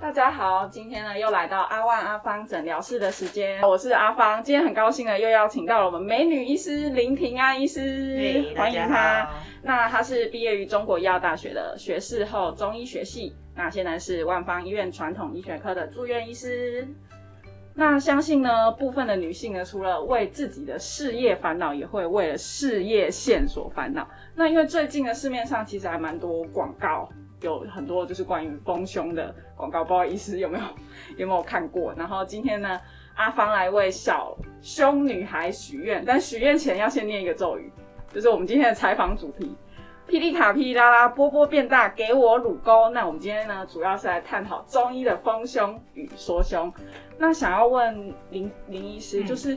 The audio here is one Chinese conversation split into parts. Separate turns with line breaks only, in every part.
大家好，今天呢又来到阿万阿芳诊疗室的时间，我是阿芳，今天很高兴呢又邀请到了我们美女医师林平安医师，欢迎她。那她是毕业于中国医药大学的学士后中医学系，那现在是万方医院传统医学科的住院医师。那相信呢，部分的女性呢，除了为自己的事业烦恼，也会为了事业线所烦恼。那因为最近的市面上其实还蛮多广告，有很多就是关于丰胸的广告，不好意思有没有 有没有看过？然后今天呢，阿芳来为小胸女孩许愿，但许愿前要先念一个咒语，就是我们今天的采访主题。霹雳卡霹雳啦啦，波波变大，给我乳沟。那我们今天呢，主要是来探讨中医的丰胸与缩胸。那想要问林林医师，就是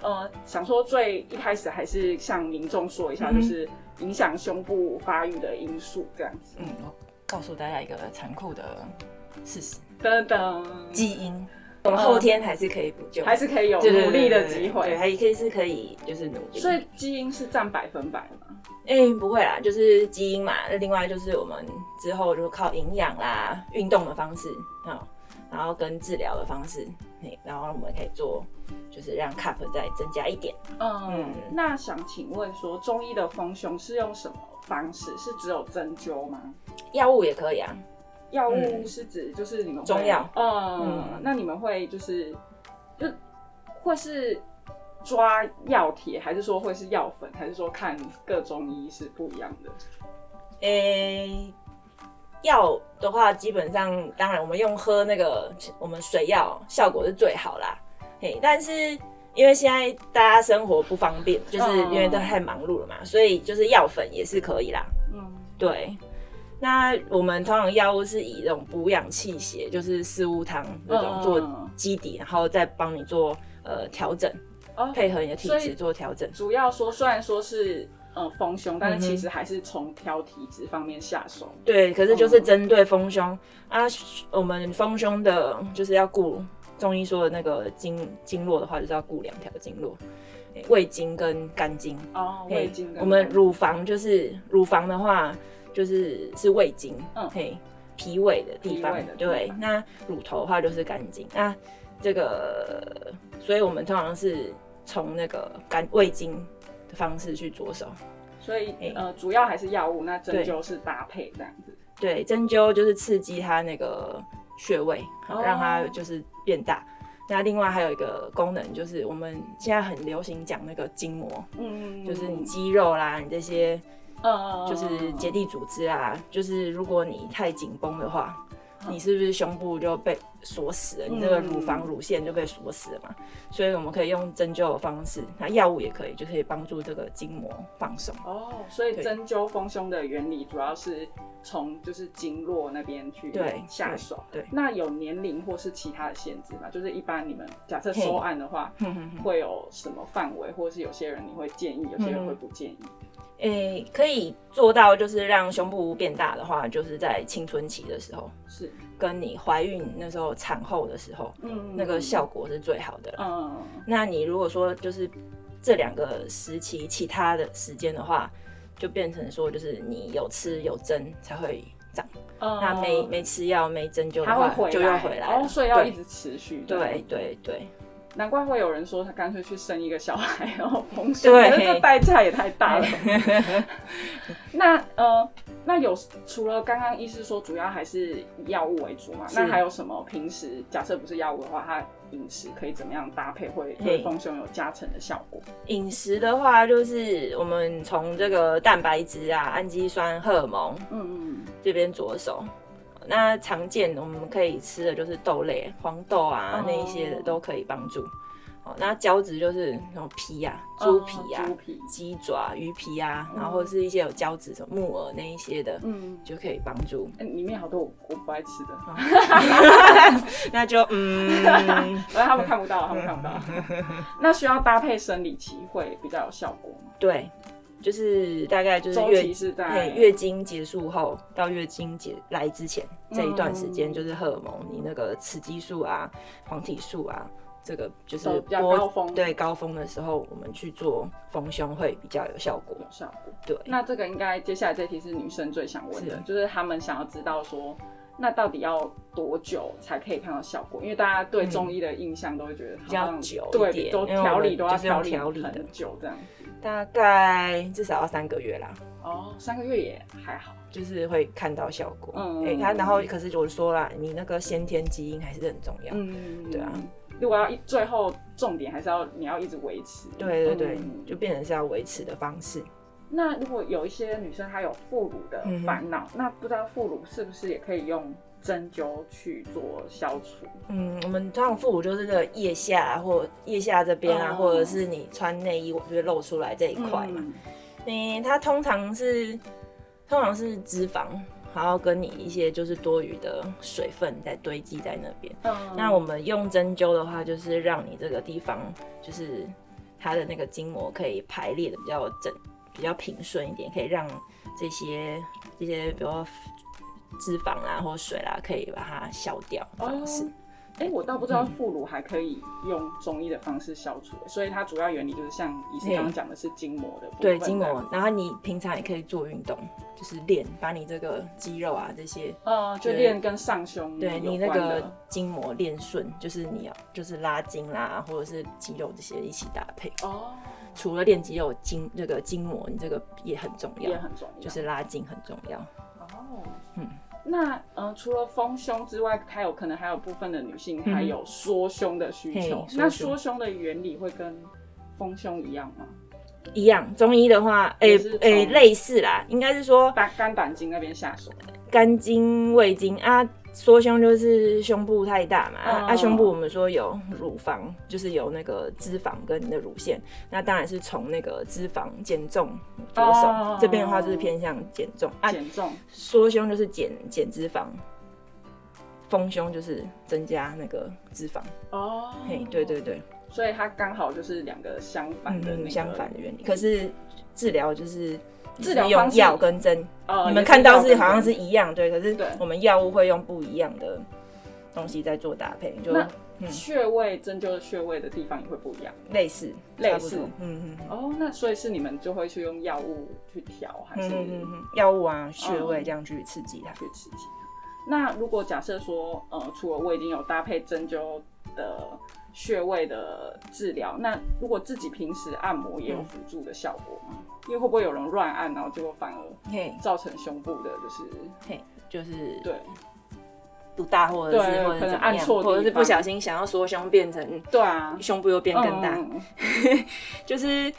呃，想说最一开始还是向民众说一下，就是影响胸部发育的因素这样子。
嗯，我告诉大家一个残酷的事实：
等等，
基因。我们后天还是可以补救，
还是可以有努力的机会，
对，还可以是可以就是努力。
所以基因是占百分百吗？
哎，不会啦，就是基因嘛。那另外就是我们之后就靠营养啦、运动的方式啊，然后跟治疗的方式，然后我们可以做，就是让 cup 再增加一点。
嗯，那想请问说，中医的丰胸是用什么方式？是只有针灸吗？
药物也可以啊。
药物是指就是你们
中药，
嗯，那你们会就是就会是抓药铁，还是说会是药粉，还是说看各中医是不一样的？
诶，药的话，基本上当然我们用喝那个我们水药效果是最好啦。嘿，但是因为现在大家生活不方便，就是因为都太忙碌了嘛，所以就是药粉也是可以啦。嗯，对。那我们通常药物是以这种补养气血，就是四物汤那种做基底，然后再帮你做呃调整，配合你的体质做调整。
主要说虽然说是呃丰胸，但是其实还是从调体质方面下手。
对，可是就是针对丰胸啊，我们丰胸的就是要顾中医说的那个经经络的话，就是要顾两条经络，胃经跟肝经。
哦，胃经。
我们乳房就是乳房的话。就是是胃经，嗯，嘿，脾胃的地方，对。那乳头的话就是肝经，那这个，所以我们通常是从那个肝胃经的方式去着手。
所以，呃，主要还是药物，那针灸是搭配这样子。
对，针灸就是刺激它那个穴位，让它就是变大。那另外还有一个功能，就是我们现在很流行讲那个筋膜，嗯嗯，就是你肌肉啦，你这些。嗯，就是结缔组织啊，就是如果你太紧绷的话，你是不是胸部就被锁死了？你这个乳房乳腺就被锁死了嘛？所以我们可以用针灸的方式，那药物也可以，就可以帮助这个筋膜放松。
哦，所以针灸丰胸的原理主要是从就是经络那边去下手。
对，
那有年龄或是其他的限制吗？就是一般你们假设收案的话，会有什么范围，或者是有些人你会建议，有些人会不建议？
诶，可以做到，就是让胸部变大的话，就是在青春期的时候，
是
跟你怀孕那时候、产后的时候，嗯，那个效果是最好的。嗯，那你如果说就是这两个时期其他的时间的话，就变成说就是你有吃有针才会长，那没没吃药没针灸的话，就又回来，
哦，所以要一直持续。
对对对。
难怪会有人说他干脆去生一个小孩，然后丰胸，觉得这代价也太大了。那呃，那有除了刚刚医师说主要还是药物为主嘛？那还有什么平时假设不是药物的话，它饮食可以怎么样搭配会对丰胸有加成的效果？
饮食的话，就是我们从这个蛋白质啊、氨基酸、荷尔蒙，嗯嗯，这边着手。那常见我们可以吃的就是豆类，黄豆啊那一些的都可以帮助。哦，那胶质就是那种皮啊，猪皮啊，鸡爪、鱼皮啊，然后是一些有胶质什么木耳那一些的，嗯，就可以帮助。
里面好多我不爱吃的，
那就嗯，
他们看不到，他们看不到。那需要搭配生理期会比较有效果吗？
对。就是大概就是月
在
月经结束后到月经结来之前这一段时间，就是荷尔蒙你那个雌激素啊、黄体素啊，这个就是
高峰
对高峰的时候，我们去做丰胸会比较有效果。
有效果。
对。
那这个应该接下来这题是女生最想问的，就是她们想要知道说，那到底要多久才可以看到效果？因为大家对中医的印象都会觉得
比较久
对，都调理都要
调
理很久这样子。
大概至少要三个月啦。
哦，三个月也还好，
就是会看到效果。嗯，哎，他然后可是我说啦，你那个先天基因还是很重要。嗯，对啊。
如果要一最后重点还是要你要一直维持。
对对对，就变成是要维持的方式。
那如果有一些女生她有副乳的烦恼，那不知道副乳是不是也可以用针灸去做消除？
嗯，我们通常副乳就是这个腋下或腋下这边啊，或者是你穿内衣我就是露出来这一块嘛。嗯，它通常是通常是脂肪，然后跟你一些就是多余的水分在堆积在那边。嗯，那我们用针灸的话，就是让你这个地方就是它的那个筋膜可以排列的比较整。比较平顺一点，可以让这些这些，比如说脂肪啊或水啦，可以把它消掉。方式。
哎，我倒不知道副乳还可以用中医的方式消除，所以它主要原理就是像医生刚刚讲的是筋膜的部分。
对，筋膜。然后你平常也可以做运动，就是练，把你这个肌肉啊这些，
呃，就练跟上胸
对你那个筋膜练顺，就是你要就是拉筋啦，或者是肌肉这些一起搭配。哦。除了练肌肉筋这个筋膜，你这个也很重要，
也很重要，
就是拉筋很重要。哦，
嗯，那呃，除了丰胸之外，还有可能还有部分的女性还有缩胸的需求。那缩胸的原理会跟丰胸一样吗？
一样，中医的话，哎哎，类似啦，应该是说
肝肝胆经那边下手，
肝经、胃经啊。缩胸就是胸部太大嘛，啊，胸部我们说有乳房，就是有那个脂肪跟你的乳腺，那当然是从那个脂肪减重着手，这边的话就是偏向减重，
减重，
缩胸就是减减脂肪，丰胸就是增加那个脂肪，哦，嘿，对对对，
所以它刚好就是两个相反的
相反的原理，可是治疗就是。
治疗
用药跟针，你们看到是好像是一样，对，可是我们药物会用不一样的东西在做搭配，就
穴位针灸的穴位的地方也会不一样，
类似
类似，嗯嗯，哦，那所以是你们就会去用药物去调，还是
药物啊穴位这样去刺激它，
去刺激它。那如果假设说，呃，除了我已经有搭配针灸的穴位的治疗，那如果自己平时按摩也有辅助的效果吗？因为会不会有人乱按，然后结果反而造成胸部的，就是
嘿，就是
对
不大，或者是或者按错，或者是不小心想要缩胸变成
对啊，
胸部又变更大，就是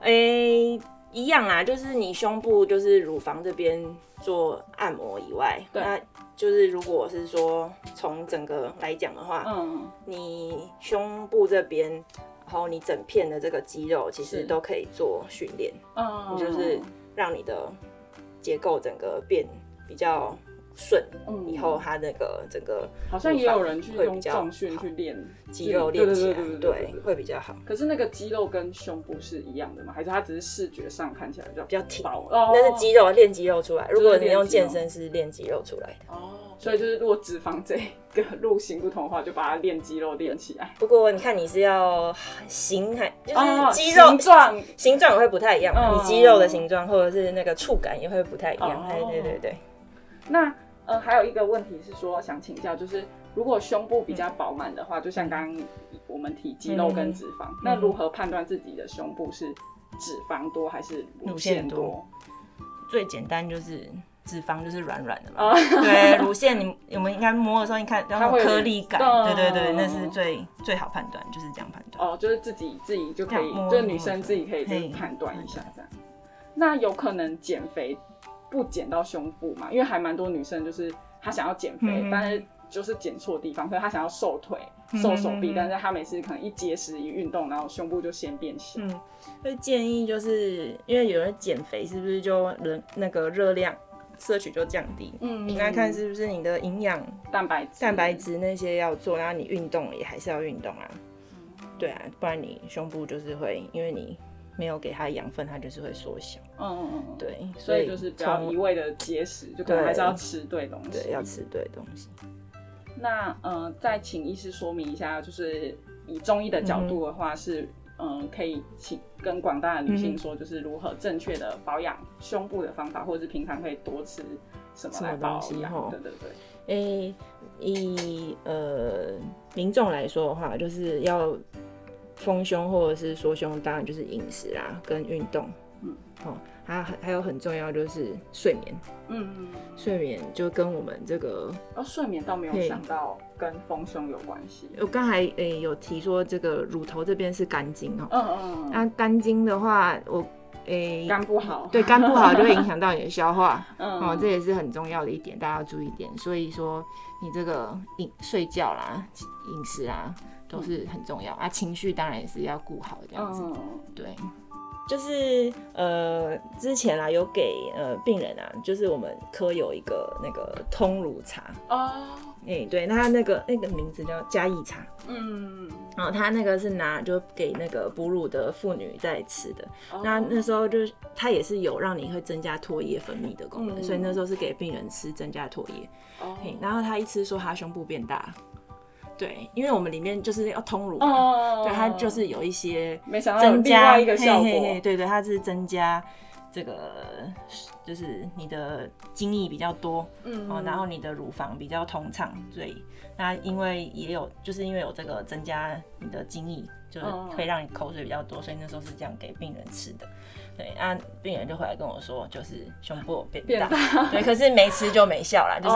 诶一样啊，就是你胸部就是乳房这边做按摩以外，那就是如果是说从整个来讲的话，嗯，你胸部这边。然后你整片的这个肌肉其实都可以做训练，嗯，就是让你的结构整个变比较顺，嗯，以后他那个整个
好像也有人去用重训去练
肌肉，练起来，对，会比较好。
可是那个肌肉跟胸部是一样的吗？还是它只是视觉上看起来比较
比较挺？那是肌肉练肌肉出来。如果你用健身是练肌肉出来的哦。
所以就是，如果脂肪这个路型不同的话，就把它练肌肉练起来。
不过你看，你是要形还就是肌肉
形状，
形状也会不太一样。你肌肉的形状或者是那个触感也会不太一样。对对对对。
那呃，还有一个问题是说，想请教，就是如果胸部比较饱满的话，就像刚刚我们提肌肉跟脂肪，那如何判断自己的胸部是脂肪多还是乳腺多？
最简单就是。脂肪就是软软的嘛，对，乳腺你我们应该摸的时候，你看然后颗粒感，对对对，那是最最好判断，就是这样判断。
哦，就是自己自己就可以，就女生自己可以就判断一下这样。那有可能减肥不减到胸部嘛？因为还蛮多女生就是她想要减肥，但是就是减错地方，所以她想要瘦腿、瘦手臂，但是她每次可能一节食一运动，然后胸部就先变小。嗯，
会建议就是因为有人减肥，是不是就人那个热量？摄取就降低，嗯，应该看是不是你的营养、
蛋白、
蛋白质那些要做，然后你运动也还是要运动啊，对啊，不然你胸部就是会，因为你没有给它养分，它就是会缩小，嗯嗯嗯，对，
所以就是不要一味的节食，就可能还是要吃对东西，
对，要吃对东西。
那呃，再请医师说明一下，就是以中医的角度的话是。嗯，可以请跟广大的女性说，就是如何正确的保养胸部的方法，或者是平常可以多吃什么来保养？对对对。
诶，以呃民众来说的话，就是要丰胸或者是缩胸，当然就是饮食啦，跟运动。嗯，好，还还有很重要就是睡眠。嗯嗯，睡眠就跟我们这个
哦，睡眠倒没有想到跟丰胸有关系。
我刚才诶有提说这个乳头这边是肝经哦。嗯嗯。那肝经的话，我。
诶，肝不好，
对，肝不好就会影响到 你的消化，嗯哦，这也是很重要的一点，大家要注意点。所以说，你这个饮睡觉啦、饮食啊，都是很重要啊。情绪当然也是要顾好，这样子，对。就是呃，之前啊有给呃病人啊，就是我们科有一个那个通乳茶。哦，哎对，那他那个那个名字叫嘉益茶，嗯，然后他那个是拿就给那个哺乳的妇女在吃的，那那时候就是他也是有让你会增加唾液分泌的功能，所以那时候是给病人吃增加唾液，哦，然后他一吃说他胸部变大。对，因为我们里面就是要通乳嘛，对它就是有一些增加
一个效果，
对对，它是增加这个就是你的精液比较多，嗯，哦，然后你的乳房比较通畅，所以那因为也有就是因为有这个增加你的精液，就是可以让你口水比较多，所以那时候是这样给病人吃的。对，啊，病人就回来跟我说，就是胸部变大，对，可是没吃就没效啦，就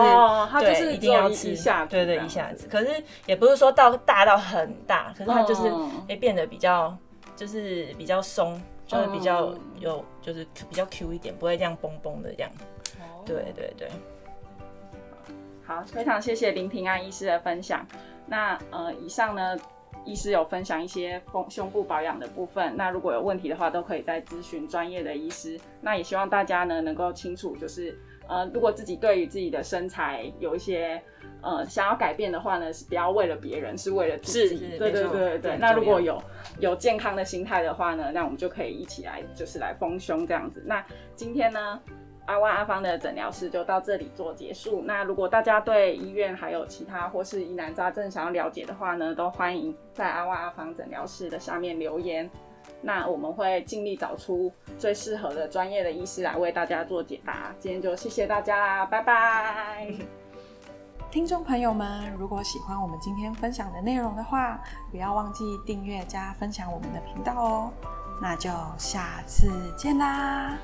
是对，一定要吃，对对，一下子。可是也不是说到大到很大，可是它就是会变得比较，就是比较松，就是比较有，就是比较 Q 一点，不会这样崩崩的这样。对对对。
好，非常谢谢林平安医师的分享。那呃，以上呢？医师有分享一些胸胸部保养的部分，那如果有问题的话，都可以再咨询专业的医师。那也希望大家呢能够清楚，就是呃，如果自己对于自己的身材有一些呃想要改变的话呢，是不要为了别人，是为了自己。对对对对对。那如果有有健康的心态的话呢，那我们就可以一起来，就是来丰胸这样子。那今天呢？阿万阿芳的诊疗室就到这里做结束。那如果大家对医院还有其他或是疑难杂症想要了解的话呢，都欢迎在阿万阿芳诊疗室的下面留言。那我们会尽力找出最适合的专业的医师来为大家做解答。今天就谢谢大家啦，拜拜！
听众朋友们，如果喜欢我们今天分享的内容的话，不要忘记订阅加分享我们的频道哦。那就下次见啦！